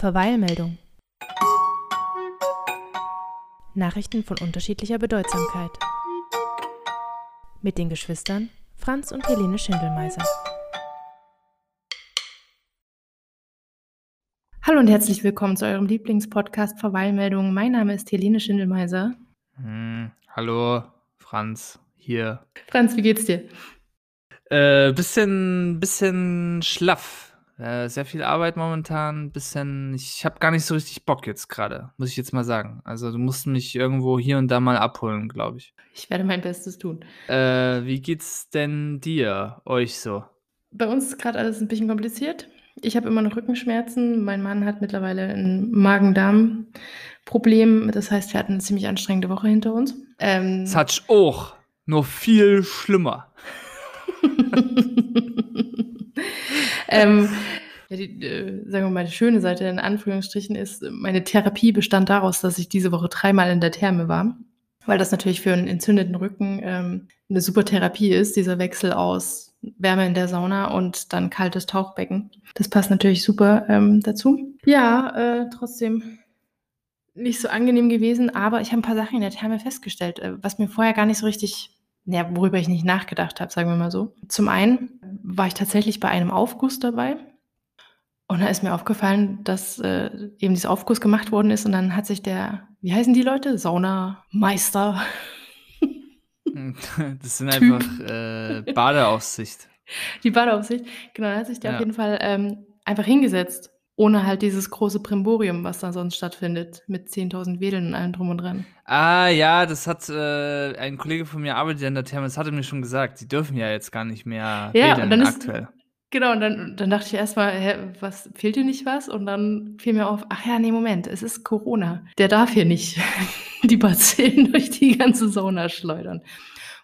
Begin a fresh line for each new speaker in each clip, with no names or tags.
Verweilmeldung. Nachrichten von unterschiedlicher Bedeutsamkeit. Mit den Geschwistern Franz und Helene Schindelmeiser. Hallo und herzlich willkommen zu eurem Lieblingspodcast Verweilmeldung. Mein Name ist Helene Schindelmeiser.
Hm, hallo, Franz, hier.
Franz, wie geht's dir?
Äh, bisschen, bisschen schlaff. Äh, sehr viel Arbeit momentan, bisschen. Ich habe gar nicht so richtig Bock jetzt gerade, muss ich jetzt mal sagen. Also du musst mich irgendwo hier und da mal abholen, glaube ich.
Ich werde mein Bestes tun.
Äh, wie geht's denn dir, euch so?
Bei uns ist gerade alles ein bisschen kompliziert. Ich habe immer noch Rückenschmerzen. Mein Mann hat mittlerweile ein Magen-Darm-Problem. Das heißt, wir hatten eine ziemlich anstrengende Woche hinter uns.
Ähm, das hat auch, nur viel schlimmer.
ähm, ja, die, äh, sagen wir mal, die schöne Seite in Anführungsstrichen ist, meine Therapie bestand daraus, dass ich diese Woche dreimal in der Therme war, weil das natürlich für einen entzündeten Rücken ähm, eine super Therapie ist, dieser Wechsel aus Wärme in der Sauna und dann kaltes Tauchbecken. Das passt natürlich super ähm, dazu. Ja, äh, trotzdem nicht so angenehm gewesen, aber ich habe ein paar Sachen in der Therme festgestellt, äh, was mir vorher gar nicht so richtig ja, worüber ich nicht nachgedacht habe, sagen wir mal so. Zum einen war ich tatsächlich bei einem Aufguss dabei. Und da ist mir aufgefallen, dass äh, eben dieser Aufguss gemacht worden ist und dann hat sich der, wie heißen die Leute? Saunameister.
Das sind typ. einfach äh, Badeaufsicht.
Die Badeaufsicht, genau, da hat sich der ja. auf jeden Fall ähm, einfach hingesetzt ohne halt dieses große Primborium, was da sonst stattfindet, mit 10.000 Wedeln und allem drum und dran.
Ah, ja, das hat äh, ein Kollege von mir arbeitet in der Therme, das hatte mir schon gesagt, die dürfen ja jetzt gar nicht mehr
ja, wedeln und dann aktuell. Ist, genau, und dann, dann dachte ich erstmal, hä, was, fehlt dir nicht was? Und dann fiel mir auf, ach ja, nee, Moment, es ist Corona. Der darf hier nicht die Bazillen durch die ganze Sauna schleudern.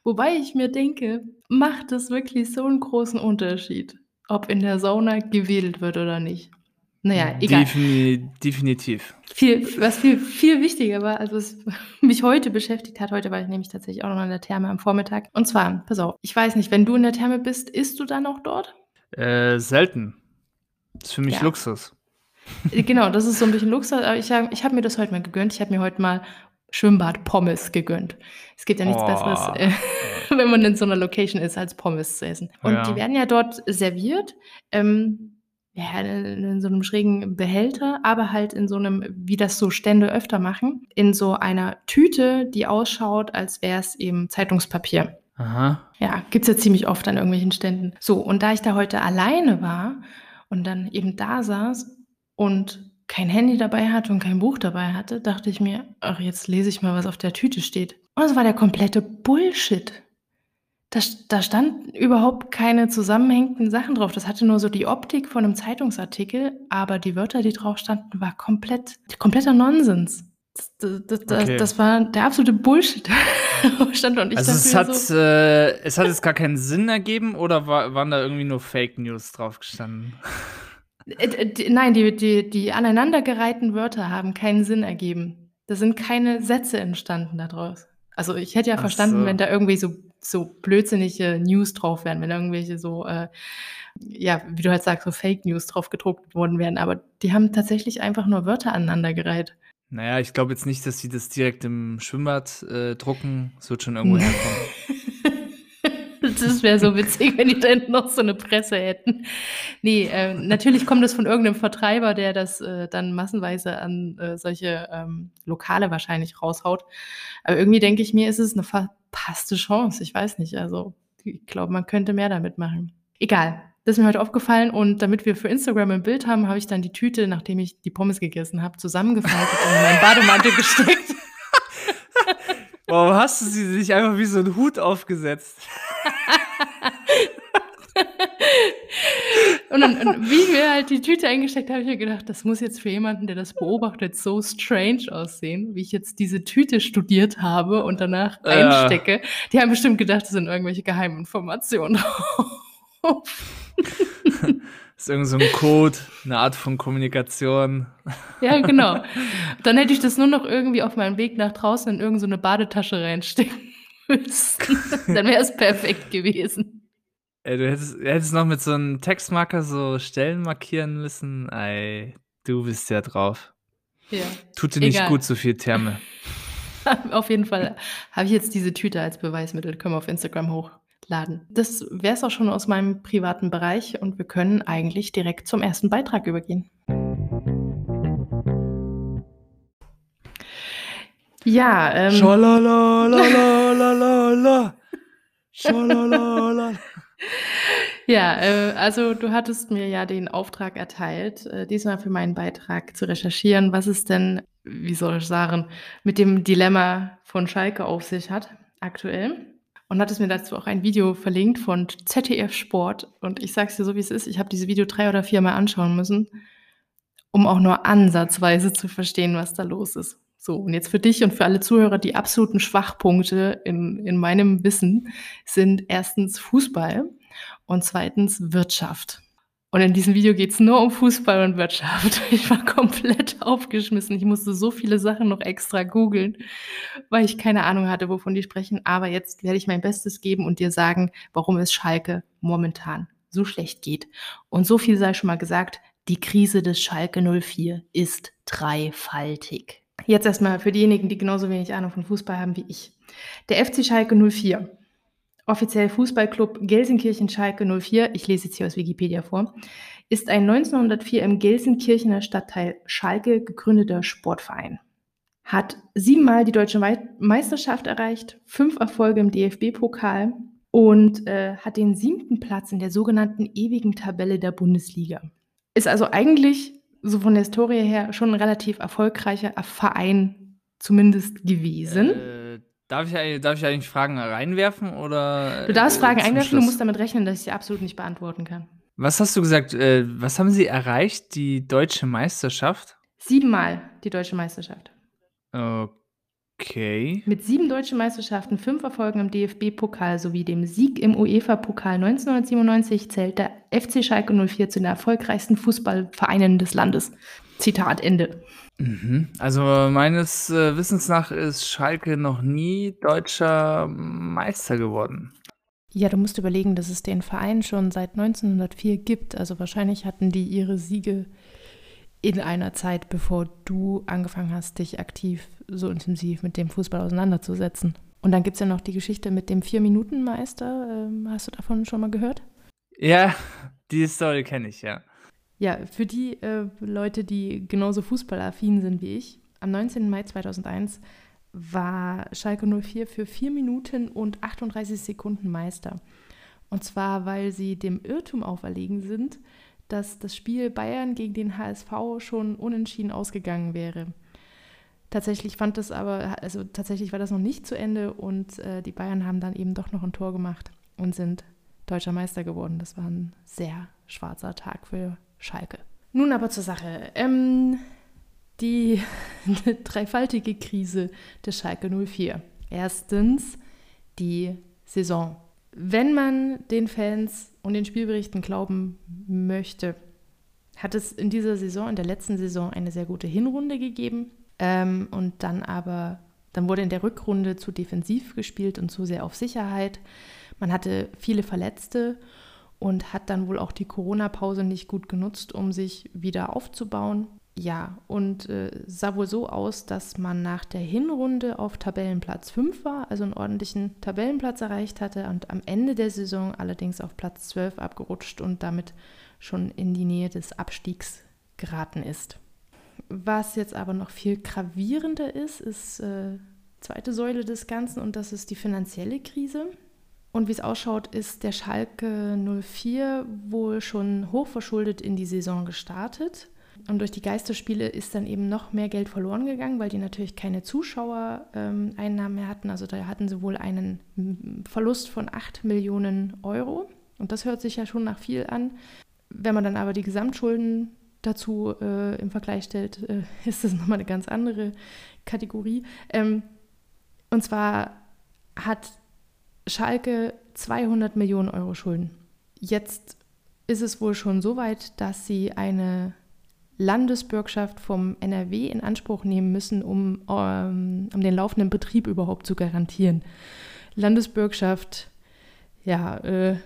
Wobei ich mir denke, macht es wirklich so einen großen Unterschied, ob in der Sauna gewedelt wird oder nicht? Naja, egal.
Defini definitiv.
Viel, was viel, viel wichtiger war, also was mich heute beschäftigt hat, heute war ich nämlich tatsächlich auch noch in der Therme am Vormittag. Und zwar, pass auf, ich weiß nicht, wenn du in der Therme bist, isst du dann auch dort?
Äh, selten. Das ist für mich ja. Luxus.
Äh, genau, das ist so ein bisschen Luxus. Aber ich habe ich hab mir das heute mal gegönnt. Ich habe mir heute mal Schwimmbad-Pommes gegönnt. Es gibt ja nichts oh. Besseres, äh, wenn man in so einer Location ist, als Pommes zu essen. Und ja. die werden ja dort serviert. Ähm, ja, in so einem schrägen Behälter, aber halt in so einem, wie das so Stände öfter machen, in so einer Tüte, die ausschaut, als wäre es eben Zeitungspapier.
Aha.
Ja, gibt's ja ziemlich oft an irgendwelchen Ständen. So, und da ich da heute alleine war und dann eben da saß und kein Handy dabei hatte und kein Buch dabei hatte, dachte ich mir, ach, jetzt lese ich mal, was auf der Tüte steht. Und es war der komplette Bullshit. Da, da stand überhaupt keine zusammenhängenden Sachen drauf. Das hatte nur so die Optik von einem Zeitungsartikel, aber die Wörter, die drauf standen, war komplett, kompletter Nonsens. Das, das, das, okay. das war der absolute Bullshit.
stand und ich also es hat, so äh, es hat jetzt gar keinen Sinn ergeben oder war, waren da irgendwie nur Fake News drauf gestanden?
Äh, nein, die, die, die aneinandergereihten Wörter haben keinen Sinn ergeben. Da sind keine Sätze entstanden daraus. Also ich hätte ja Ach verstanden, so. wenn da irgendwie so so blödsinnige News drauf wären, wenn irgendwelche so, äh, ja, wie du halt sagst, so Fake News drauf gedruckt worden wären. Aber die haben tatsächlich einfach nur Wörter aneinandergereiht.
Naja, ich glaube jetzt nicht, dass sie das direkt im Schwimmbad äh, drucken. Es wird schon irgendwo herkommen.
Das wäre so witzig, wenn die da hinten noch so eine Presse hätten. Nee, äh, natürlich kommt das von irgendeinem Vertreiber, der das äh, dann massenweise an äh, solche ähm, Lokale wahrscheinlich raushaut. Aber irgendwie denke ich mir, ist es eine verpasste Chance. Ich weiß nicht. Also, ich glaube, man könnte mehr damit machen. Egal. Das ist mir heute aufgefallen und damit wir für Instagram ein Bild haben, habe ich dann die Tüte, nachdem ich die Pommes gegessen habe, zusammengefaltet und in meinen Bademantel gesteckt.
Warum hast du sie sich einfach wie so ein Hut aufgesetzt?
und dann, und wie wir halt die Tüte eingesteckt habe, ich mir gedacht, das muss jetzt für jemanden, der das beobachtet, so strange aussehen, wie ich jetzt diese Tüte studiert habe und danach äh. einstecke. Die haben bestimmt gedacht, das sind irgendwelche Geheiminformationen.
Das ist irgend so ein Code, eine Art von Kommunikation.
Ja, genau. Dann hätte ich das nur noch irgendwie auf meinem Weg nach draußen in irgendeine so Badetasche reinstecken müssen. Dann wäre es perfekt gewesen.
Ey, du hättest, hättest noch mit so einem Textmarker so Stellen markieren müssen. Ey, Du bist ja drauf.
Ja.
Tut dir nicht gut, so viel Therme.
Auf jeden Fall habe ich jetzt diese Tüte als Beweismittel. Können wir auf Instagram hochladen. Das wäre es auch schon aus meinem privaten Bereich und wir können eigentlich direkt zum ersten Beitrag übergehen. Ja, ähm,
Schalalalalala. Schalalala.
ja, äh, also du hattest mir ja den Auftrag erteilt, äh, diesmal für meinen Beitrag zu recherchieren, was es denn, wie soll ich sagen, mit dem Dilemma von Schalke auf sich hat, aktuell. Und hattest mir dazu auch ein Video verlinkt von ZDF Sport. Und ich sag's dir so, wie es ist, ich habe dieses Video drei oder viermal anschauen müssen, um auch nur ansatzweise zu verstehen, was da los ist. So, und jetzt für dich und für alle Zuhörer, die absoluten Schwachpunkte in, in meinem Wissen sind erstens Fußball und zweitens Wirtschaft. Und in diesem Video geht es nur um Fußball und Wirtschaft. Ich war komplett aufgeschmissen. Ich musste so viele Sachen noch extra googeln, weil ich keine Ahnung hatte, wovon die sprechen. Aber jetzt werde ich mein Bestes geben und dir sagen, warum es Schalke momentan so schlecht geht. Und so viel sei schon mal gesagt, die Krise des Schalke 04 ist dreifaltig. Jetzt erstmal für diejenigen, die genauso wenig Ahnung von Fußball haben wie ich. Der FC Schalke 04, offiziell Fußballclub Gelsenkirchen Schalke 04, ich lese jetzt hier aus Wikipedia vor, ist ein 1904 im Gelsenkirchener Stadtteil Schalke gegründeter Sportverein. Hat siebenmal die deutsche Meisterschaft erreicht, fünf Erfolge im DFB-Pokal und äh, hat den siebten Platz in der sogenannten ewigen Tabelle der Bundesliga. Ist also eigentlich so von der Historie her schon ein relativ erfolgreicher Verein zumindest gewesen.
Äh, darf, ich, eigentlich- darf ich eigentlich Fragen reinwerfen oder?
du darfst
äh,
Fragen einwerfen, du
Schluss?
musst damit rechnen, dass ich sie absolut nicht beantworten kann.
Was hast du gesagt? Äh, was haben sie erreicht? Die deutsche Meisterschaft?
Siebenmal die deutsche Meisterschaft.
Okay.
Mit sieben deutschen Meisterschaften, fünf Erfolgen im DFB-Pokal sowie dem Sieg im UEFA-Pokal 1997 zählt der FC Schalke 04 zu den erfolgreichsten Fußballvereinen des Landes. Zitat Ende.
Mhm. Also meines äh, Wissens nach ist Schalke noch nie deutscher Meister geworden.
Ja, du musst überlegen, dass es den Verein schon seit 1904 gibt. Also wahrscheinlich hatten die ihre Siege in einer Zeit, bevor du angefangen hast, dich aktiv so intensiv mit dem Fußball auseinanderzusetzen. Und dann gibt es ja noch die Geschichte mit dem Vier-Minuten-Meister. Ähm, hast du davon schon mal gehört?
Ja, die Story kenne ich, ja.
Ja, für die äh, Leute, die genauso fußballaffin sind wie ich, am 19. Mai 2001 war Schalke 04 für 4 Minuten und 38 Sekunden Meister. Und zwar, weil sie dem Irrtum auferlegen sind, dass das Spiel Bayern gegen den HSV schon unentschieden ausgegangen wäre. Tatsächlich fand das aber, also tatsächlich war das noch nicht zu Ende und äh, die Bayern haben dann eben doch noch ein Tor gemacht und sind deutscher Meister geworden. Das war ein sehr schwarzer Tag für Schalke. Nun aber zur Sache. Ähm, die dreifaltige Krise der Schalke 04. Erstens die Saison. Wenn man den Fans und den Spielberichten glauben möchte, hat es in dieser Saison, in der letzten Saison, eine sehr gute Hinrunde gegeben. Ähm, und dann aber, dann wurde in der Rückrunde zu defensiv gespielt und zu sehr auf Sicherheit. Man hatte viele Verletzte und hat dann wohl auch die Corona-Pause nicht gut genutzt, um sich wieder aufzubauen. Ja, und äh, sah wohl so aus, dass man nach der Hinrunde auf Tabellenplatz 5 war, also einen ordentlichen Tabellenplatz erreicht hatte und am Ende der Saison allerdings auf Platz 12 abgerutscht und damit schon in die Nähe des Abstiegs geraten ist. Was jetzt aber noch viel gravierender ist, ist äh, zweite Säule des Ganzen und das ist die finanzielle Krise. Und wie es ausschaut, ist der Schalke 04 wohl schon hochverschuldet in die Saison gestartet. Und durch die Geisterspiele ist dann eben noch mehr Geld verloren gegangen, weil die natürlich keine Zuschauereinnahmen mehr hatten. Also da hatten sie wohl einen Verlust von 8 Millionen Euro. Und das hört sich ja schon nach viel an. Wenn man dann aber die Gesamtschulden dazu äh, im Vergleich stellt, äh, ist das nochmal eine ganz andere Kategorie. Ähm, und zwar hat Schalke 200 Millionen Euro Schulden. Jetzt ist es wohl schon so weit, dass sie eine Landesbürgschaft vom NRW in Anspruch nehmen müssen, um, ähm, um den laufenden Betrieb überhaupt zu garantieren. Landesbürgschaft, ja, äh,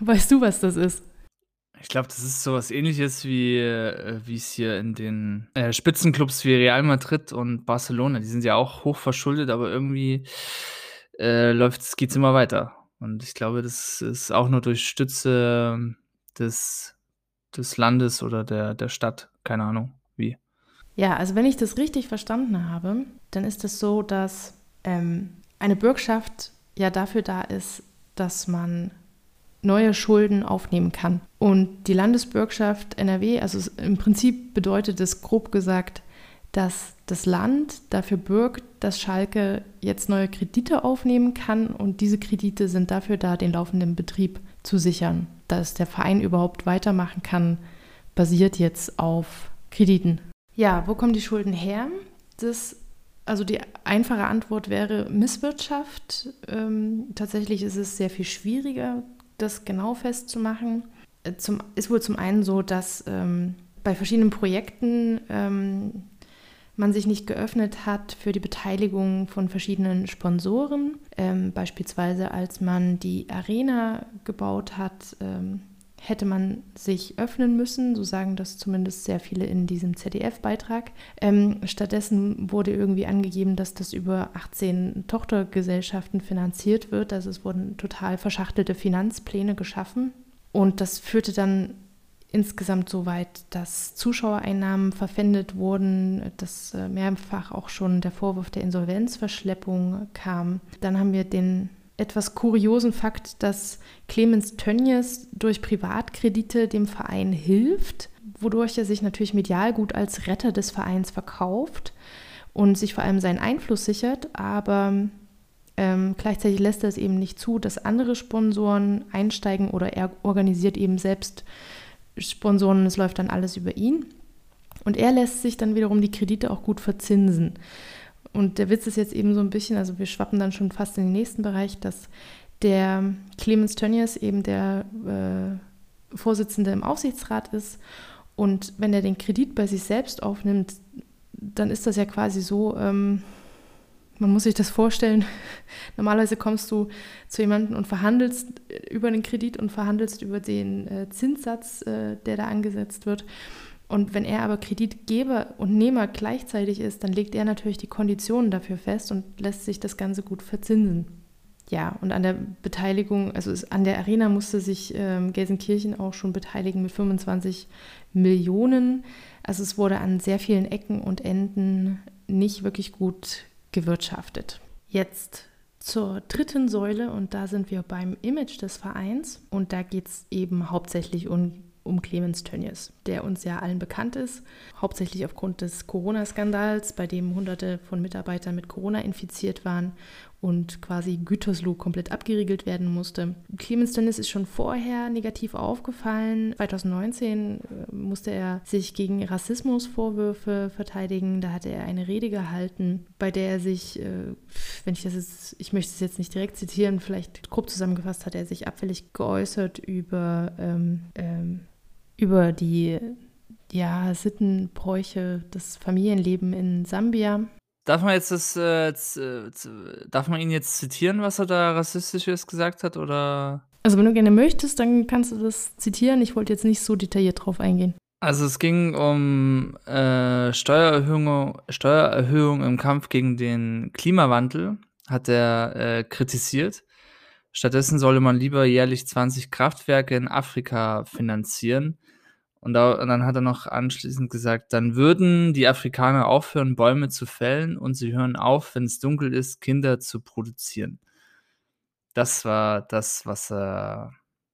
weißt du, was das ist?
Ich glaube, das ist so was ähnliches wie äh, wie es hier in den äh, Spitzenclubs wie Real Madrid und Barcelona. Die sind ja auch hoch verschuldet, aber irgendwie äh, läuft's geht's immer weiter. Und ich glaube, das ist auch nur durch Stütze des des Landes oder der der Stadt, keine Ahnung wie.
Ja, also wenn ich das richtig verstanden habe, dann ist es so, dass ähm, eine Bürgschaft ja dafür da ist, dass man neue Schulden aufnehmen kann. Und die Landesbürgschaft NRW, also im Prinzip bedeutet es grob gesagt, dass das Land dafür bürgt, dass Schalke jetzt neue Kredite aufnehmen kann und diese Kredite sind dafür da, den laufenden Betrieb zu sichern. Dass der Verein überhaupt weitermachen kann, basiert jetzt auf Krediten. Ja, wo kommen die Schulden her? Das, also die einfache Antwort wäre Misswirtschaft. Ähm, tatsächlich ist es sehr viel schwieriger, das genau festzumachen. Äh, zum, ist wohl zum einen so, dass ähm, bei verschiedenen Projekten ähm, man sich nicht geöffnet hat für die Beteiligung von verschiedenen Sponsoren. Ähm, beispielsweise als man die Arena gebaut hat, ähm, hätte man sich öffnen müssen, so sagen das zumindest sehr viele in diesem ZDF-Beitrag. Ähm, stattdessen wurde irgendwie angegeben, dass das über 18 Tochtergesellschaften finanziert wird. Also es wurden total verschachtelte Finanzpläne geschaffen. Und das führte dann insgesamt so weit, dass Zuschauereinnahmen verpfändet wurden, dass äh, mehrfach auch schon der Vorwurf der Insolvenzverschleppung kam. Dann haben wir den etwas kuriosen Fakt, dass Clemens Tönjes durch Privatkredite dem Verein hilft, wodurch er sich natürlich medial gut als Retter des Vereins verkauft und sich vor allem seinen Einfluss sichert, aber ähm, gleichzeitig lässt er es eben nicht zu, dass andere Sponsoren einsteigen oder er organisiert eben selbst Sponsoren es läuft dann alles über ihn. Und er lässt sich dann wiederum die Kredite auch gut verzinsen. Und der Witz ist jetzt eben so ein bisschen, also wir schwappen dann schon fast in den nächsten Bereich, dass der Clemens Tönnies eben der äh, Vorsitzende im Aufsichtsrat ist. Und wenn er den Kredit bei sich selbst aufnimmt, dann ist das ja quasi so, ähm, man muss sich das vorstellen, normalerweise kommst du zu jemandem und verhandelst über den Kredit und verhandelst über den äh, Zinssatz, äh, der da angesetzt wird. Und wenn er aber Kreditgeber und Nehmer gleichzeitig ist, dann legt er natürlich die Konditionen dafür fest und lässt sich das Ganze gut verzinsen. Ja, und an der Beteiligung, also es, an der Arena musste sich ähm, Gelsenkirchen auch schon beteiligen mit 25 Millionen. Also es wurde an sehr vielen Ecken und Enden nicht wirklich gut gewirtschaftet. Jetzt zur dritten Säule und da sind wir beim Image des Vereins und da geht es eben hauptsächlich um um Clemens Tönnies, der uns ja allen bekannt ist, hauptsächlich aufgrund des Corona-Skandals, bei dem Hunderte von Mitarbeitern mit Corona infiziert waren und quasi Gütersloh komplett abgeriegelt werden musste. Clemens Tönnies ist schon vorher negativ aufgefallen. 2019 äh, musste er sich gegen Rassismusvorwürfe verteidigen. Da hatte er eine Rede gehalten, bei der er sich, äh, wenn ich das jetzt, ich möchte es jetzt nicht direkt zitieren, vielleicht grob zusammengefasst hat er sich abfällig geäußert über ähm, ähm, über die ja, Sittenbräuche, das Familienleben in Sambia.
Darf man jetzt das, äh, äh darf man ihn jetzt zitieren, was er da rassistisches gesagt hat, oder?
Also wenn du gerne möchtest, dann kannst du das zitieren. Ich wollte jetzt nicht so detailliert drauf eingehen.
Also es ging um äh, Steuererhöhung, Steuererhöhung im Kampf gegen den Klimawandel, hat er äh, kritisiert. Stattdessen solle man lieber jährlich 20 Kraftwerke in Afrika finanzieren. Und, da, und, dann hat er noch anschließend gesagt, dann würden die Afrikaner aufhören, Bäume zu fällen und sie hören auf, wenn es dunkel ist, Kinder zu produzieren. Das war das, was er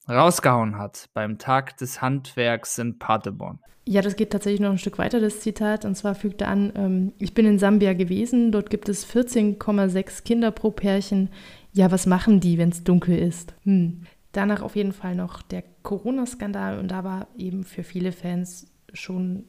rausgehauen hat beim Tag des Handwerks in Paderborn.
Ja, das geht tatsächlich noch ein Stück weiter, das Zitat. Und zwar fügt er an, ähm, ich bin in Sambia gewesen, dort gibt es 14,6 Kinder pro Pärchen. Ja, was machen die, wenn es dunkel ist? Hm. Danach auf jeden Fall noch der Corona-Skandal und da war eben für viele Fans schon,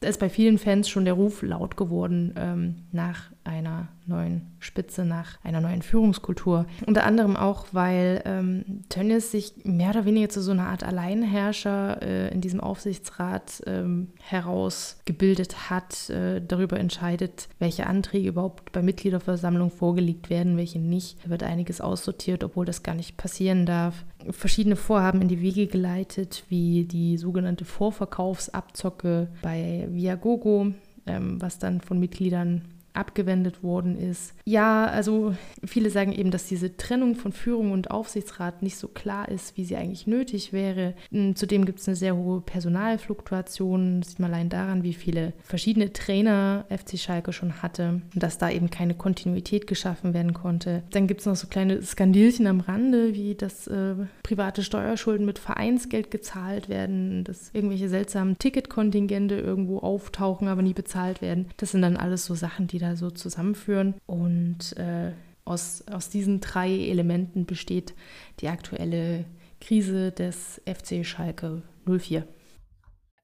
ist bei vielen Fans schon der Ruf laut geworden ähm, nach einer neuen Spitze, nach einer neuen Führungskultur. Unter anderem auch, weil ähm, Tönnies sich mehr oder weniger zu so einer Art Alleinherrscher äh, in diesem Aufsichtsrat ähm, herausgebildet hat, äh, darüber entscheidet, welche Anträge überhaupt bei Mitgliederversammlung vorgelegt werden, welche nicht. Da wird einiges aussortiert, obwohl das gar nicht passieren darf. Verschiedene Vorhaben in die Wege geleitet, wie die sogenannte Vorverkaufsabzocke bei Viagogo, ähm, was dann von Mitgliedern abgewendet worden ist. Ja, also viele sagen eben, dass diese Trennung von Führung und Aufsichtsrat nicht so klar ist, wie sie eigentlich nötig wäre. Hm, zudem gibt es eine sehr hohe Personalfluktuation. Das sieht man allein daran, wie viele verschiedene Trainer FC Schalke schon hatte und dass da eben keine Kontinuität geschaffen werden konnte. Dann gibt es noch so kleine Skandilchen am Rande, wie dass äh, private Steuerschulden mit Vereinsgeld gezahlt werden, dass irgendwelche seltsamen Ticketkontingente irgendwo auftauchen, aber nie bezahlt werden. Das sind dann alles so Sachen, die da so zusammenführen. Und äh, aus, aus diesen drei Elementen besteht die aktuelle Krise des FC Schalke 04.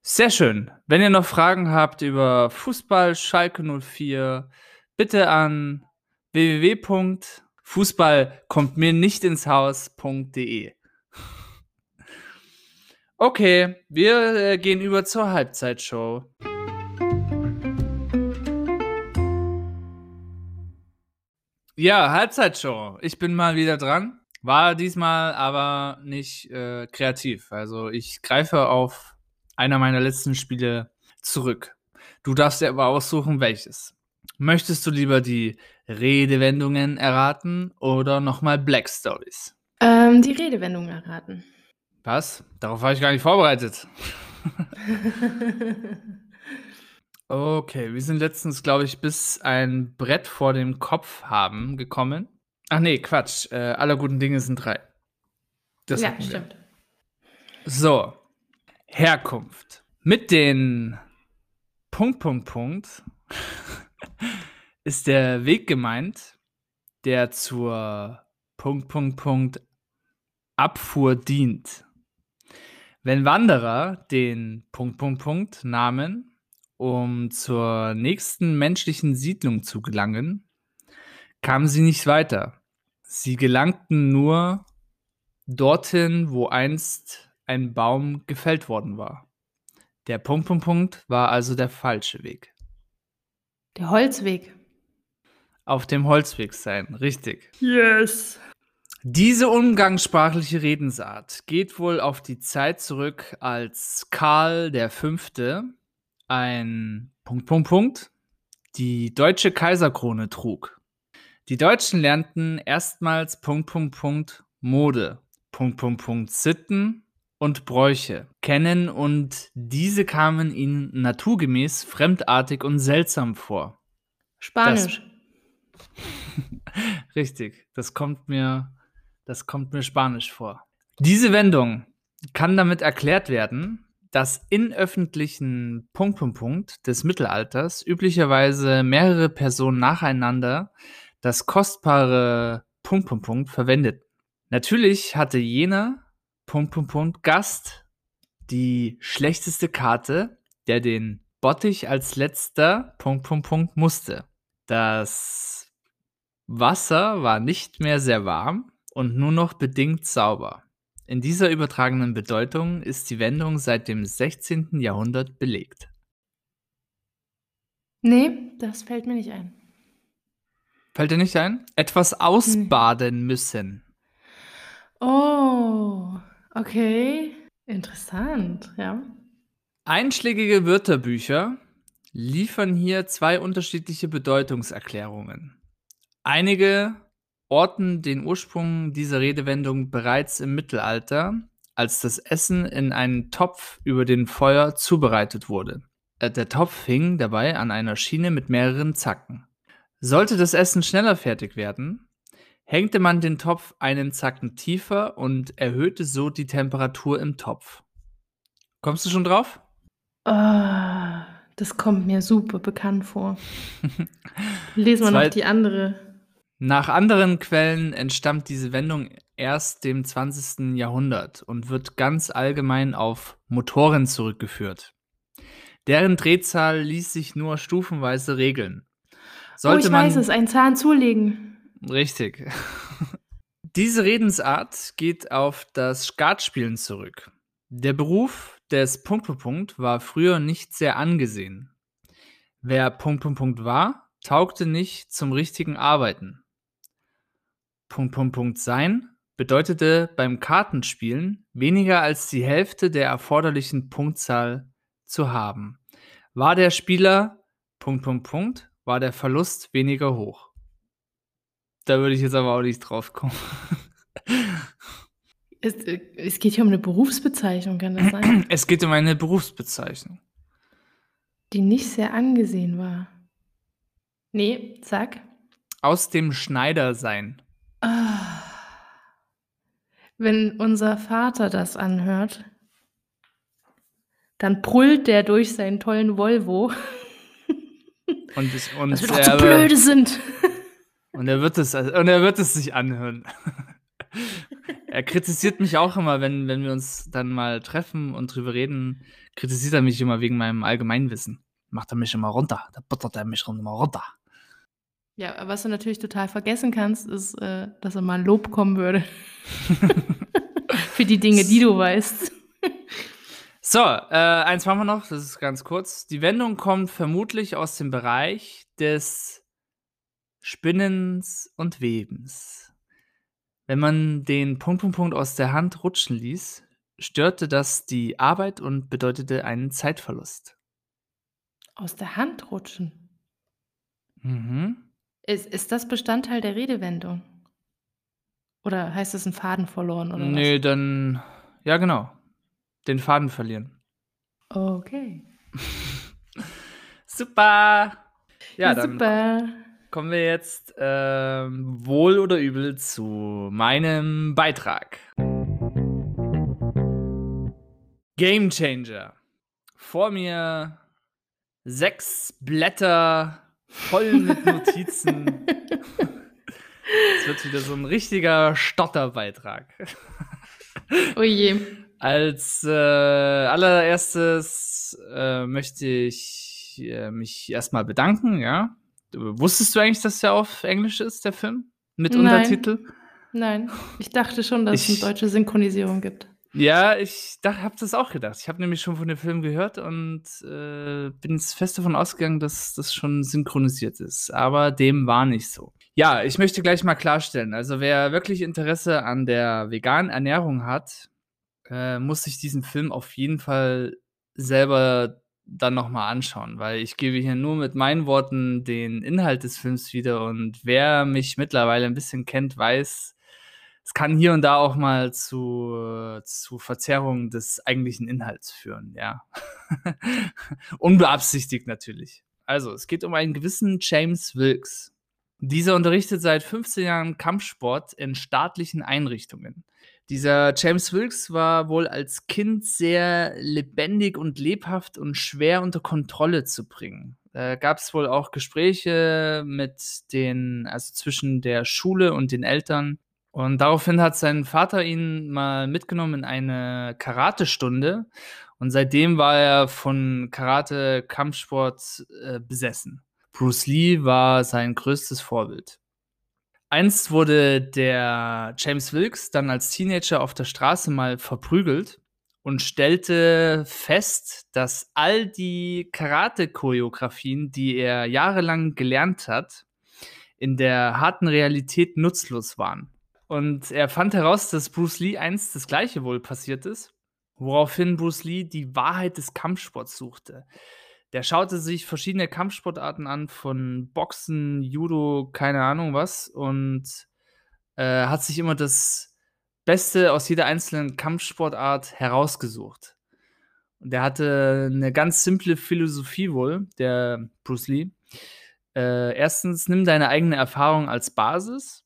Sehr schön. Wenn ihr noch Fragen habt über Fußball Schalke 04, bitte an www.fußball kommt mir nicht ins Haus.de. Okay, wir äh, gehen über zur Halbzeitshow. Ja, Halbzeitshow. Ich bin mal wieder dran. War diesmal aber nicht äh, kreativ. Also ich greife auf einer meiner letzten Spiele zurück. Du darfst dir aber aussuchen, welches. Möchtest du lieber die Redewendungen erraten oder nochmal Black Stories?
Ähm, die Redewendungen erraten.
Was? Darauf war ich gar nicht vorbereitet. Okay, wir sind letztens, glaube ich, bis ein Brett vor dem Kopf haben gekommen. Ach nee, Quatsch. Äh, aller guten Dinge sind drei.
Das ja, stimmt.
So, Herkunft. Mit den Punkt, Punkt, Punkt ist der Weg gemeint, der zur Punkt, Punkt, Punkt Abfuhr dient. Wenn Wanderer den Punkt, Punkt, Punkt Namen um zur nächsten menschlichen Siedlung zu gelangen, kamen sie nicht weiter. Sie gelangten nur dorthin, wo einst ein Baum gefällt worden war. Der Punkt, Punkt, Punkt war also der falsche Weg.
Der Holzweg.
Auf dem Holzweg sein, richtig.
Yes.
Diese umgangssprachliche Redensart geht wohl auf die Zeit zurück, als Karl V ein Punkt, Punkt, Punkt die deutsche Kaiserkrone trug. Die Deutschen lernten erstmals Punkt, Punkt, Punkt Mode, Punkt, Punkt, Punkt Sitten und Bräuche kennen und diese kamen ihnen naturgemäß fremdartig und seltsam vor.
Spanisch.
Das, richtig, das kommt mir, das kommt mir Spanisch vor. Diese Wendung kann damit erklärt werden, dass in öffentlichen Punkt, Punkt, Punkt des Mittelalters üblicherweise mehrere Personen nacheinander das kostbare Punkt, Punkt, Punkt verwendet. Natürlich hatte jener Punkt, Punkt, Punkt Gast die schlechteste Karte, der den Bottich als letzter Punkt, Punkt, Punkt musste. Das Wasser war nicht mehr sehr warm und nur noch bedingt sauber. In dieser übertragenen Bedeutung ist die Wendung seit dem 16. Jahrhundert belegt.
Nee, das fällt mir nicht ein.
Fällt dir nicht ein? Etwas ausbaden müssen.
Oh, okay. Interessant, ja.
Einschlägige Wörterbücher liefern hier zwei unterschiedliche Bedeutungserklärungen. Einige orten den Ursprung dieser Redewendung bereits im Mittelalter, als das Essen in einen Topf über dem Feuer zubereitet wurde. Äh, der Topf hing dabei an einer Schiene mit mehreren Zacken. Sollte das Essen schneller fertig werden, hängte man den Topf einen Zacken tiefer und erhöhte so die Temperatur im Topf. Kommst du schon drauf?
Oh, das kommt mir super bekannt vor. Lesen wir noch die andere
nach anderen Quellen entstammt diese Wendung erst dem 20. Jahrhundert und wird ganz allgemein auf Motoren zurückgeführt. Deren Drehzahl ließ sich nur stufenweise regeln. Sollte
oh, ich
man
weiß es, einen Zahn zulegen.
Richtig. Diese Redensart geht auf das Skatspielen zurück. Der Beruf des Punkt, Punkt, Punkt war früher nicht sehr angesehen. Wer Punkt, Punkt, Punkt war, taugte nicht zum richtigen Arbeiten. Punkt, Punkt, Punkt sein bedeutete beim Kartenspielen weniger als die Hälfte der erforderlichen Punktzahl zu haben. War der Spieler Punkt, Punkt, Punkt, war der Verlust weniger hoch. Da würde ich jetzt aber auch nicht drauf kommen.
Es, äh, es geht hier um eine Berufsbezeichnung, kann das sein?
Es geht um eine Berufsbezeichnung.
Die nicht sehr angesehen war. Nee, sag.
Aus dem Schneidersein.
Ah. Wenn unser Vater das anhört, dann brüllt der durch seinen tollen Volvo.
Und, es, und
Dass wir doch
er,
zu blöde sind.
Und er wird es, und er wird es sich anhören. er kritisiert mich auch immer, wenn, wenn wir uns dann mal treffen und drüber reden, kritisiert er mich immer wegen meinem Allgemeinwissen. Macht er mich immer runter. Da buttert er mich immer runter.
Ja, was du natürlich total vergessen kannst, ist, äh, dass er mal Lob kommen würde. Für die Dinge, die du weißt.
So, äh, eins machen wir noch, das ist ganz kurz. Die Wendung kommt vermutlich aus dem Bereich des Spinnens und Webens. Wenn man den Punkt, Punkt, Punkt aus der Hand rutschen ließ, störte das die Arbeit und bedeutete einen Zeitverlust.
Aus der Hand rutschen.
Mhm.
Ist, ist das Bestandteil der Redewendung? Oder heißt es ein Faden verloren oder
Nee, dann, ja genau, den Faden verlieren.
was? Okay.
Super! Ja, dann
super.
kommen wir jetzt ähm, wohl oder übel zu meinem Beitrag. Game Changer. Vor mir sechs Blätter voll mit Notizen. Es wird wieder so ein richtiger Stotterbeitrag.
Oh je.
Als äh, allererstes äh, möchte ich äh, mich erstmal bedanken, ja. Wusstest du eigentlich, dass der auf Englisch ist, der Film? Mit
Nein.
Untertitel?
Nein, ich dachte schon, dass es
Ich-
eine deutsche Synchronisierung gibt.
Ja, ich habe das auch gedacht. Ich habe nämlich schon von dem Film gehört und äh, bin fest davon ausgegangen, dass das schon synchronisiert ist. Aber dem war nicht so. Ja, ich möchte gleich mal klarstellen. Also wer wirklich Interesse an der veganen Ernährung hat, äh, muss sich diesen Film auf jeden Fall selber dann nochmal anschauen, weil ich gebe hier nur mit meinen Worten den Inhalt des Films wieder und wer mich mittlerweile ein bisschen kennt, weiß, es kann hier und da auch mal zu, zu Verzerrungen des eigentlichen Inhalts führen, ja. Unbeabsichtigt natürlich. Also, es geht um einen gewissen James Wilkes. Dieser unterrichtet seit 15 Jahren Kampfsport in staatlichen Einrichtungen. Dieser James Wilkes war wohl als Kind sehr lebendig und lebhaft und schwer unter Kontrolle zu bringen. Da gab es wohl auch Gespräche mit den, also zwischen der Schule und den Eltern. Und daraufhin hat sein Vater ihn mal mitgenommen in eine Karatestunde. Und seitdem war er von Karate, Kampfsport äh, besessen. Bruce Lee war sein größtes Vorbild. Einst wurde der James Wilkes dann als Teenager auf der Straße mal verprügelt und stellte fest, dass all die Karate-Choreografien, die er jahrelang gelernt hat, in der harten Realität nutzlos waren. Und er fand heraus, dass Bruce Lee einst das gleiche wohl passiert ist, woraufhin Bruce Lee die Wahrheit des Kampfsports suchte. Der schaute sich verschiedene Kampfsportarten an, von Boxen, Judo, keine Ahnung was, und äh, hat sich immer das Beste aus jeder einzelnen Kampfsportart herausgesucht. Und der hatte eine ganz simple Philosophie wohl, der Bruce Lee. Äh, erstens, nimm deine eigene Erfahrung als Basis,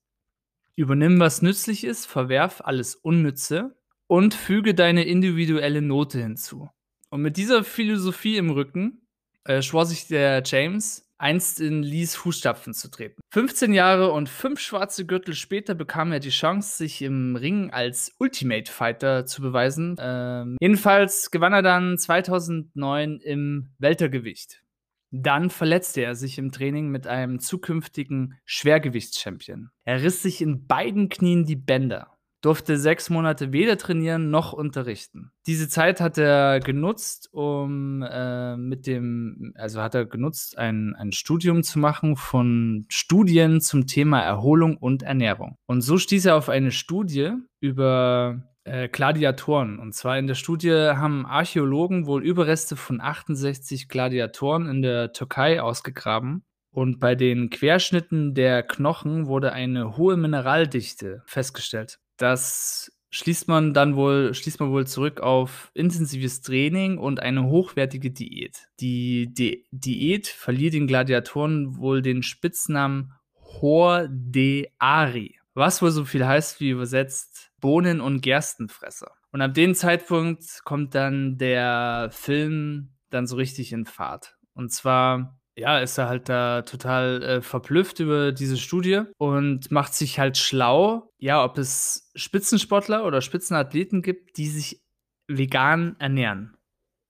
übernimm, was nützlich ist, verwerf alles Unnütze und füge deine individuelle Note hinzu. Und mit dieser Philosophie im Rücken äh, schwor sich der James, einst in Lees Fußstapfen zu treten. 15 Jahre und fünf schwarze Gürtel später bekam er die Chance, sich im Ring als Ultimate Fighter zu beweisen. Ähm, jedenfalls gewann er dann 2009 im Weltergewicht. Dann verletzte er sich im Training mit einem zukünftigen Schwergewichtschampion. Er riss sich in beiden Knien die Bänder durfte sechs Monate weder trainieren noch unterrichten. Diese Zeit hat er genutzt, um äh, mit dem, also hat er genutzt, ein, ein Studium zu machen von Studien zum Thema Erholung und Ernährung. Und so stieß er auf eine Studie über äh, Gladiatoren. Und zwar in der Studie haben Archäologen wohl Überreste von 68 Gladiatoren in der Türkei ausgegraben und bei den Querschnitten der Knochen wurde eine hohe Mineraldichte festgestellt. Das schließt man dann wohl, schließt man wohl zurück auf intensives Training und eine hochwertige Diät. Die Di Diät verlieh den Gladiatoren wohl den Spitznamen Hor de Ari, was wohl so viel heißt wie übersetzt Bohnen- und Gerstenfresser. Und ab dem Zeitpunkt kommt dann der Film dann so richtig in Fahrt. Und zwar ja, ist er halt da total äh, verblüfft über diese Studie und macht sich halt schlau, ja, ob es Spitzensportler oder Spitzenathleten gibt, die sich vegan ernähren.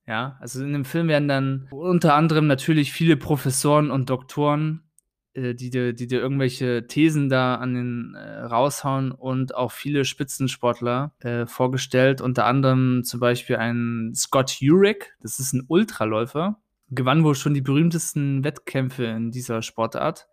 Ja, also in dem Film werden dann unter anderem natürlich viele Professoren und Doktoren, äh, die, dir, die dir irgendwelche Thesen da an den äh, raushauen und auch viele Spitzensportler äh, vorgestellt. Unter anderem zum Beispiel ein Scott Jurek, das ist ein Ultraläufer, gewann wohl schon die berühmtesten Wettkämpfe in dieser Sportart.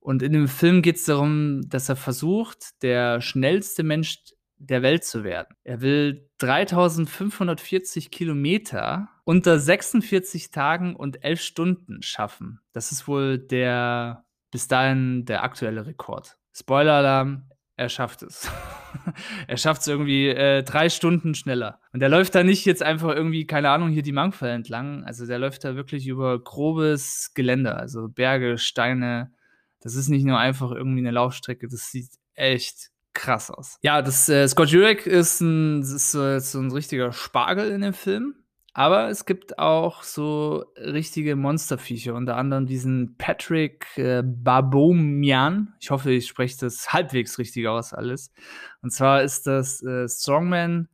Und in dem Film geht es darum, dass er versucht, der schnellste Mensch der Welt zu werden. Er will 3540 Kilometer unter 46 Tagen und 11 Stunden schaffen. Das ist wohl der bis dahin der aktuelle Rekord. Spoiler-Alarm, er schafft es. er schafft es irgendwie äh, drei Stunden schneller. Und der läuft da nicht jetzt einfach irgendwie, keine Ahnung, hier die Mangfall entlang. Also der läuft da wirklich über grobes Geländer, also Berge, Steine. Das ist nicht nur einfach irgendwie eine Laufstrecke, das sieht echt krass aus. Ja, das äh, Scott Jurek ist ein, ist so, so ein richtiger Spargel in dem Film. Aber es gibt auch so richtige Monsterviecher, unter anderem diesen Patrick äh, Babomian. Ich hoffe, ich spreche das halbwegs richtig aus alles. Und zwar ist das äh, Strongman,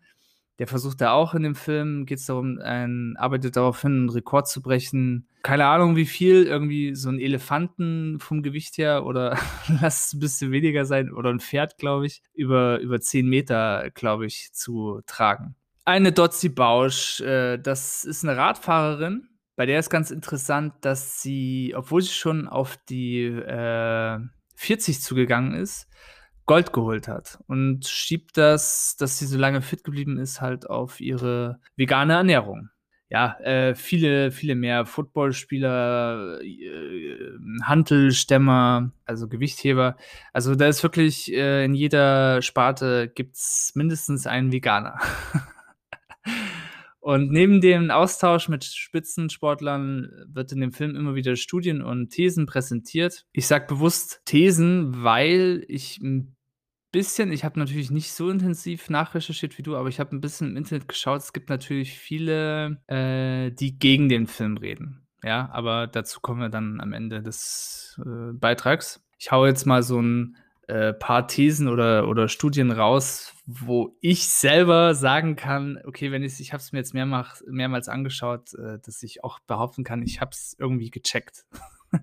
der versucht da auch in dem Film, geht es darum, ein, arbeitet darauf hin, einen Rekord zu brechen. Keine Ahnung, wie viel, irgendwie so ein Elefanten vom Gewicht her oder lass es ein bisschen weniger sein, oder ein Pferd, glaube ich, über, über 10 Meter, glaube ich, zu tragen eine Dotzi Bausch. Äh, das ist eine Radfahrerin. Bei der ist ganz interessant, dass sie, obwohl sie schon auf die äh, 40 zugegangen ist, Gold geholt hat und schiebt das, dass sie so lange fit geblieben ist, halt auf ihre vegane Ernährung. Ja, äh, viele, viele mehr Footballspieler, äh, Hantelstämmer, also Gewichtheber. Also da ist wirklich äh, in jeder Sparte gibt's mindestens einen Veganer. Und neben dem Austausch mit Spitzensportlern wird in dem Film immer wieder Studien und Thesen präsentiert. Ich sage bewusst Thesen, weil ich ein bisschen, ich habe natürlich nicht so intensiv nachrecherchiert wie du, aber ich habe ein bisschen im Internet geschaut. Es gibt natürlich viele, äh, die gegen den Film reden. Ja, aber dazu kommen wir dann am Ende des äh, Beitrags. Ich haue jetzt mal so ein äh, paar Thesen oder, oder Studien raus, wo ich selber sagen kann, okay, wenn ich, ich habe es mir jetzt mehrmals, mehrmals angeschaut, äh, dass ich auch behaupten kann, ich habe es irgendwie gecheckt.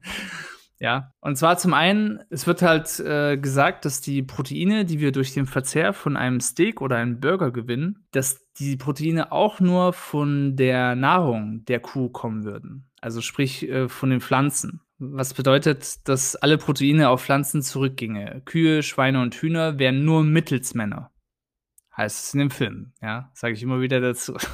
ja, und zwar zum einen, es wird halt äh, gesagt, dass die Proteine, die wir durch den Verzehr von einem Steak oder einem Burger gewinnen, dass die Proteine auch nur von der Nahrung der Kuh kommen würden. Also sprich äh, von den Pflanzen. Was bedeutet, dass alle Proteine auf Pflanzen zurückginge. Kühe, Schweine und Hühner wären nur Mittelsmänner. Heißt es in dem Film, ja, sage ich immer wieder dazu.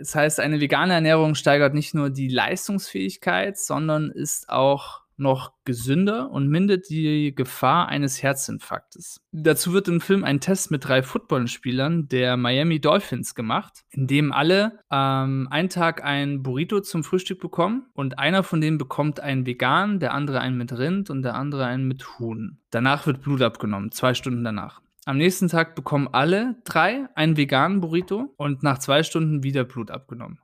Es heißt, eine vegane Ernährung steigert nicht nur die Leistungsfähigkeit, sondern ist auch noch gesünder und mindert die Gefahr eines Herzinfarktes. Dazu wird im Film ein Test mit drei Footballspielern der Miami Dolphins gemacht, in dem alle ähm, einen Tag ein Burrito zum Frühstück bekommen und einer von denen bekommt einen vegan, der andere einen mit Rind und der andere einen mit Huhn. Danach wird Blut abgenommen, zwei Stunden danach. Am nächsten Tag bekommen alle drei einen veganen Burrito und nach zwei Stunden wieder Blut abgenommen.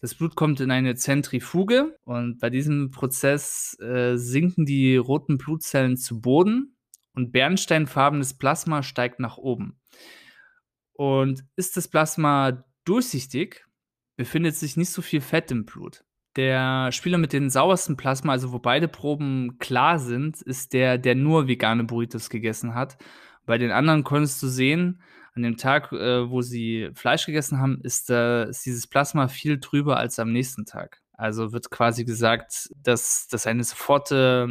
Das Blut kommt in eine Zentrifuge und bei diesem Prozess äh, sinken die roten Blutzellen zu Boden und bernsteinfarbenes Plasma steigt nach oben. Und ist das Plasma durchsichtig, befindet sich nicht so viel Fett im Blut. Der Spieler mit den sauersten Plasma, also wo beide Proben klar sind, ist der, der nur vegane Burritos gegessen hat. Bei den anderen konntest du sehen, an dem Tag, äh, wo sie Fleisch gegessen haben, ist, äh, ist dieses Plasma viel drüber als am nächsten Tag. Also wird quasi gesagt, dass das eine soforte,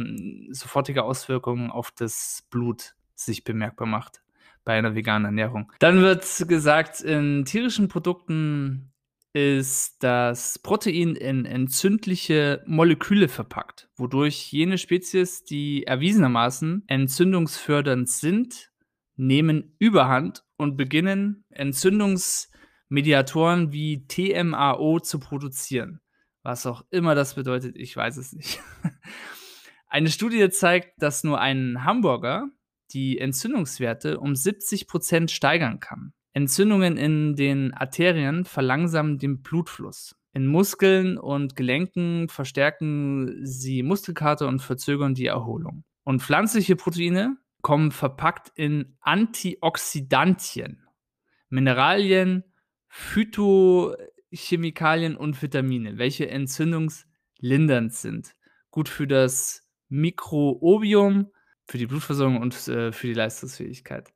sofortige Auswirkung auf das Blut sich bemerkbar macht bei einer veganen Ernährung. Dann wird gesagt, in tierischen Produkten ist das Protein in entzündliche Moleküle verpackt, wodurch jene Spezies, die erwiesenermaßen entzündungsfördernd sind, nehmen Überhand und beginnen Entzündungsmediatoren wie TMAO zu produzieren. Was auch immer das bedeutet, ich weiß es nicht. Eine Studie zeigt, dass nur ein Hamburger die Entzündungswerte um 70 Prozent steigern kann. Entzündungen in den Arterien verlangsamen den Blutfluss. In Muskeln und Gelenken verstärken sie Muskelkater und verzögern die Erholung. Und pflanzliche Proteine kommen verpackt in Antioxidantien, Mineralien, Phytochemikalien und Vitamine, welche entzündungslindernd sind. Gut für das Mikrobiom, für die Blutversorgung und äh, für die Leistungsfähigkeit.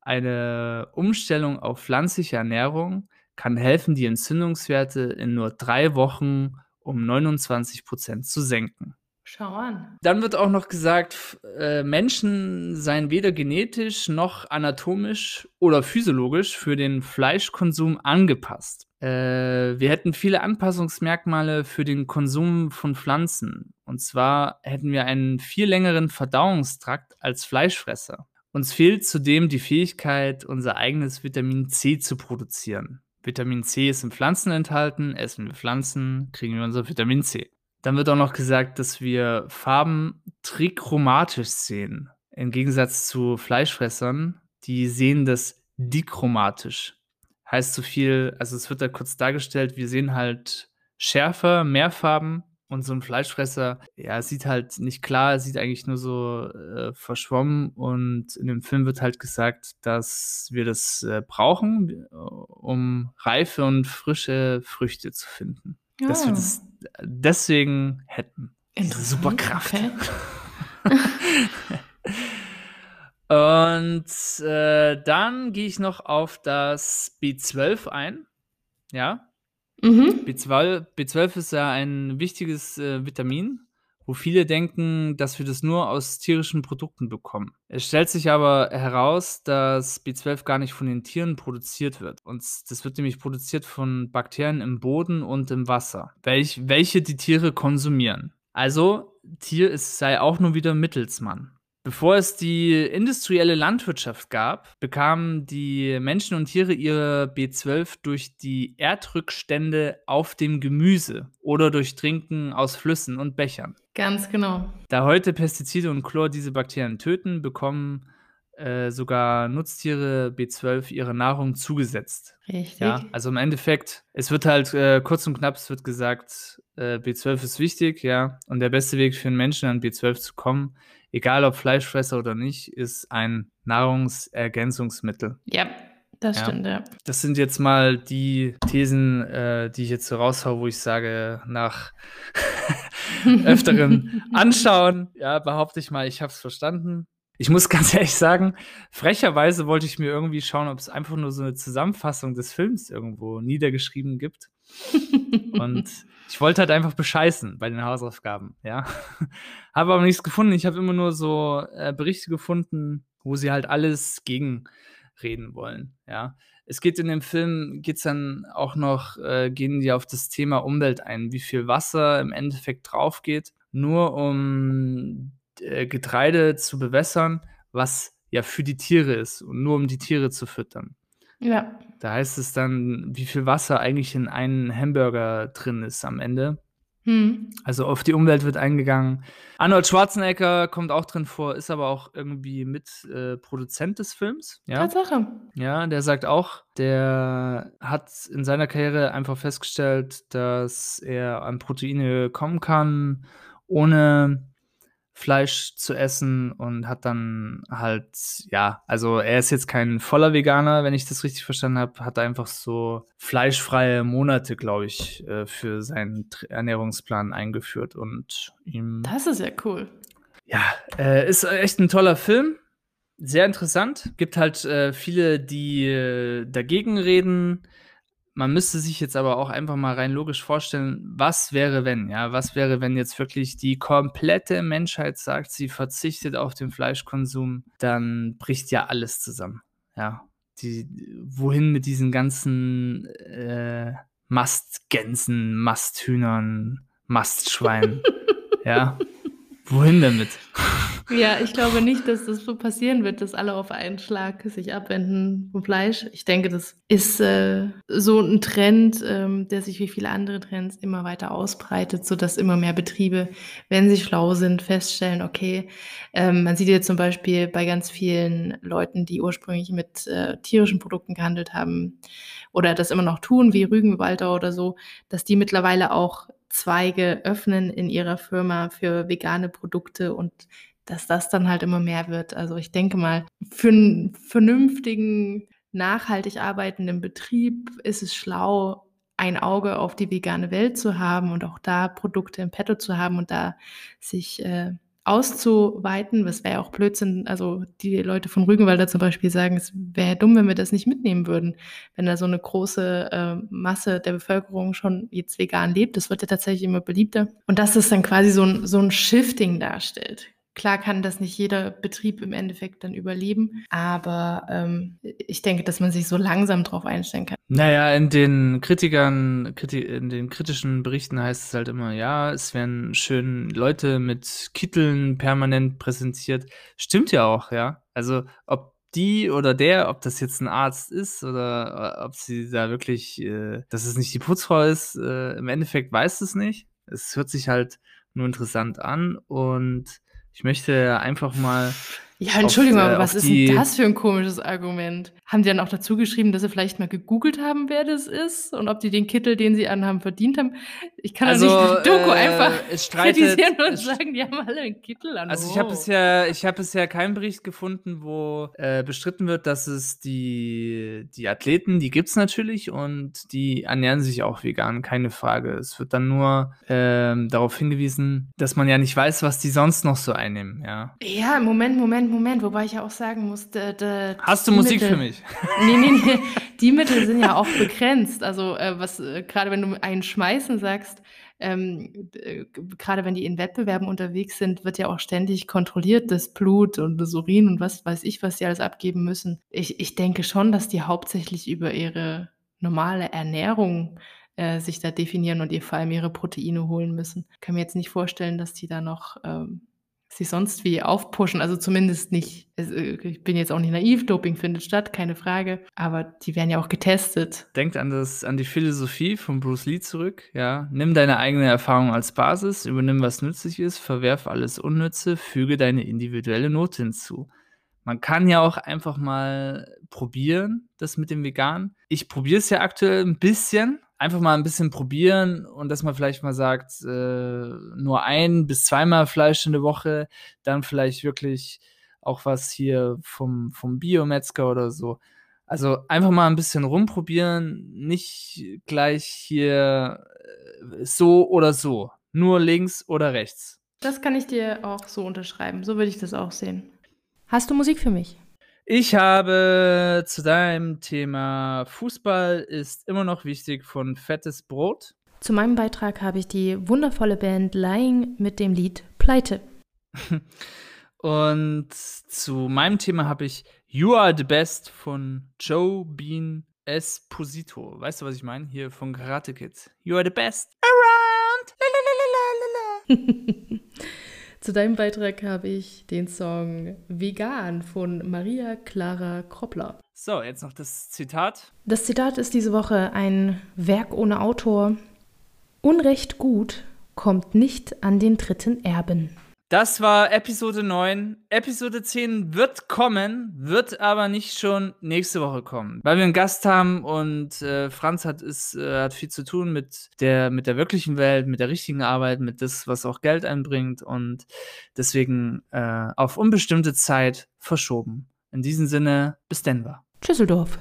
Eine Umstellung auf pflanzliche Ernährung kann helfen, die Entzündungswerte in nur drei Wochen um 29 Prozent zu senken.
Schau an.
Dann wird auch noch gesagt, äh, Menschen seien weder genetisch noch anatomisch oder physiologisch für den Fleischkonsum angepasst. Äh, wir hätten viele Anpassungsmerkmale für den Konsum von Pflanzen. Und zwar hätten wir einen viel längeren Verdauungstrakt als Fleischfresser. Uns fehlt zudem die Fähigkeit, unser eigenes Vitamin C zu produzieren. Vitamin C ist in Pflanzen enthalten, essen wir Pflanzen, kriegen wir unser Vitamin C. Dann wird auch noch gesagt, dass wir Farben trichromatisch sehen. Im Gegensatz zu Fleischfressern, die sehen das dichromatisch. Heißt so viel, also es wird da kurz dargestellt, wir sehen halt schärfer, mehr Farben und so ein Fleischfresser, ja, sieht halt nicht klar, sieht eigentlich nur so äh, verschwommen. Und in dem Film wird halt gesagt, dass wir das äh, brauchen, um reife und frische Früchte zu finden. Ja. Dass wir das deswegen hätten. Superkraft. Okay. und äh, dann gehe ich noch auf das B12 ein. Ja, Mhm. B12, B12 ist ja ein wichtiges äh, Vitamin, wo viele denken, dass wir das nur aus tierischen Produkten bekommen. Es stellt sich aber heraus, dass B12 gar nicht von den Tieren produziert wird. Und das wird nämlich produziert von Bakterien im Boden und im Wasser, welch, welche die Tiere konsumieren. Also, Tier ist, sei auch nur wieder Mittelsmann. Bevor es die industrielle Landwirtschaft gab, bekamen die Menschen und Tiere ihre B12 durch die Erdrückstände auf dem Gemüse oder durch Trinken aus Flüssen und Bechern.
Ganz genau.
Da heute Pestizide und Chlor diese Bakterien töten, bekommen äh, sogar Nutztiere B12 ihre Nahrung zugesetzt.
Richtig.
Ja, also im Endeffekt, es wird halt äh, kurz und knapp, es wird gesagt, äh, B12 ist wichtig, ja, und der beste Weg für einen Menschen an B12 zu kommen, egal ob Fleischfresser oder nicht, ist ein Nahrungsergänzungsmittel.
Ja, das ja. stimmt, ja.
Das sind jetzt mal die Thesen, äh, die ich jetzt so raushau, wo ich sage, nach öfteren Anschauen, ja, behaupte ich mal, ich habe es verstanden. Ich muss ganz ehrlich sagen, frecherweise wollte ich mir irgendwie schauen, ob es einfach nur so eine Zusammenfassung des Films irgendwo niedergeschrieben gibt. Und ich wollte halt einfach bescheißen bei den Hausaufgaben, ja. habe aber nichts gefunden. Ich habe immer nur so äh, Berichte gefunden, wo sie halt alles gegenreden wollen, ja. Es geht in dem Film, geht's dann auch noch, äh, gehen die auf das Thema Umwelt ein, wie viel Wasser im Endeffekt drauf geht, nur um äh, Getreide zu bewässern, was ja für die Tiere ist und nur um die Tiere zu füttern.
Ja.
Da heißt es dann, wie viel Wasser eigentlich in einem Hamburger drin ist am Ende. Hm. Also auf die Umwelt wird eingegangen. Arnold Schwarzenegger kommt auch drin vor, ist aber auch irgendwie mit äh, Produzent des Films. Ja?
Tatsache.
Ja, der sagt auch, der hat in seiner Karriere einfach festgestellt, dass er an Proteine kommen kann, ohne Fleisch zu essen und hat dann halt, ja, also er ist jetzt kein voller Veganer, wenn ich das richtig verstanden habe, hat einfach so fleischfreie Monate, glaube ich, äh, für seinen Ernährungsplan eingeführt und ihm.
Das ist ja cool.
Ja, äh, ist echt ein toller Film. Sehr interessant. Gibt halt äh, viele, die dagegen reden man müsste sich jetzt aber auch einfach mal rein logisch vorstellen, was wäre, wenn, ja, was wäre, wenn jetzt wirklich die komplette Menschheit sagt, sie verzichtet auf den Fleischkonsum, dann bricht ja alles zusammen, ja. Die, wohin mit diesen ganzen äh, Mastgänsen, Masthühnern, Mastschweinen, ja. Wohin damit?
Ja, ich glaube nicht, dass das so passieren wird, dass alle auf einen Schlag sich abwenden vom Fleisch. Ich denke, das ist äh, so ein Trend, ähm, der sich wie viele andere Trends immer weiter ausbreitet, sodass immer mehr Betriebe, wenn sie schlau sind, feststellen, okay, ähm, man sieht jetzt zum Beispiel bei ganz vielen Leuten, die ursprünglich mit äh, tierischen Produkten gehandelt haben oder das immer noch tun, wie Rügenwalder oder so, dass die mittlerweile auch Zweige öffnen in ihrer Firma für vegane Produkte und dass das dann halt immer mehr wird. Also ich denke mal, für einen vernünftigen, nachhaltig arbeitenden Betrieb ist es schlau, ein Auge auf die vegane Welt zu haben und auch da Produkte im Petto zu haben und da sich äh, auszuweiten, was wäre ja auch Blödsinn. Also die Leute von Rügenwalder zum Beispiel sagen, es wäre dumm, wenn wir das nicht mitnehmen würden, wenn da so eine große äh, Masse der Bevölkerung schon jetzt vegan lebt. Das wird ja tatsächlich immer beliebter. Und dass das dann quasi so ein, so ein Shifting darstellt. Klar kann das nicht jeder Betrieb im Endeffekt dann überleben, aber ähm, ich denke, dass man sich so langsam drauf einstellen kann.
Naja, in den Kritikern, in den kritischen Berichten heißt es halt immer, ja, es werden schön Leute mit Kitteln permanent präsentiert. Stimmt ja auch, ja. Also ob die oder der, ob das jetzt ein Arzt ist oder äh, ob sie da wirklich, äh, dass es nicht die Putzfrau ist, äh, im Endeffekt weiß es nicht. Es hört sich halt nur interessant an und ich möchte einfach mal.
Ja, Entschuldigung, auf, äh, aber was ist denn das für ein komisches Argument? Haben die dann auch dazu geschrieben, dass sie vielleicht mal gegoogelt haben, wer das ist und ob die den Kittel, den sie anhaben, verdient haben? Ich kann also, nicht Doku äh, einfach streitet, kritisieren und sagen, die haben alle einen Kittel an.
Also ich habe bisher, ich habe bisher keinen Bericht gefunden, wo äh, bestritten wird, dass es die, die Athleten, die gibt's natürlich und die ernähren sich auch vegan, keine Frage. Es wird dann nur ähm, darauf hingewiesen, dass man ja nicht weiß, was die sonst noch so einnehmen, ja.
Ja, Moment, Moment, Moment, wobei ich ja auch sagen musste,
Hast du Musik Mittel, für mich?
Nee, nee, nee. Die Mittel sind ja auch begrenzt. Also, äh, was, äh, gerade wenn du einen schmeißen sagst, ähm, äh, gerade wenn die in Wettbewerben unterwegs sind, wird ja auch ständig kontrolliert, das Blut und das Urin und was weiß ich, was die alles abgeben müssen. Ich, ich denke schon, dass die hauptsächlich über ihre normale Ernährung äh, sich da definieren und ihr vor allem ihre Proteine holen müssen. Ich kann mir jetzt nicht vorstellen, dass die da noch ähm, sich sonst wie aufpushen. Also zumindest nicht, äh, ich bin jetzt auch nicht naiv, Doping findet statt, keine Frage. Aber die werden ja auch getestet.
Denkt an, das, an die Philosophie von Bruce Lee zurück. Ja, nimm deine eigene Erfahrung als Basis, übernimm, was nützlich ist, verwerf alles Unnütze, füge deine individuelle Note hinzu. Man kann ja auch einfach mal probieren, das mit dem Vegan. Ich probiere es ja aktuell ein bisschen, einfach mal ein bisschen probieren und dass man vielleicht mal sagt, äh, nur ein bis zweimal Fleisch in der Woche, dann vielleicht wirklich auch was hier vom, vom Biometzger oder so. Also einfach mal ein bisschen rumprobieren, nicht gleich hier äh, so oder so, nur links oder rechts.
Das kann ich dir auch so unterschreiben. So würde ich das auch sehen. Hast du Musik für mich?
Ich habe zu deinem Thema Fußball ist immer noch wichtig von Fettes Brot.
Zu meinem Beitrag habe ich die wundervolle Band Lying mit dem Lied Pleite.
Und zu meinem Thema habe ich You Are the Best von Joe Bean Esposito. Weißt du, was ich meine? Hier von Karate Kids. You are the best
around. Zu deinem Beitrag habe ich den Song Vegan von Maria Clara Kroppler.
So, jetzt noch das Zitat.
Das Zitat ist diese Woche ein Werk ohne Autor. Unrecht gut kommt nicht an den dritten Erben.
Das war Episode 9. Episode 10 wird kommen, wird aber nicht schon nächste Woche kommen, weil wir einen Gast haben und äh, Franz hat, ist, äh, hat viel zu tun mit der, mit der wirklichen Welt, mit der richtigen Arbeit, mit das, was auch Geld einbringt und deswegen äh, auf unbestimmte Zeit verschoben. In diesem Sinne, bis Denver.
Tschüsseldorf.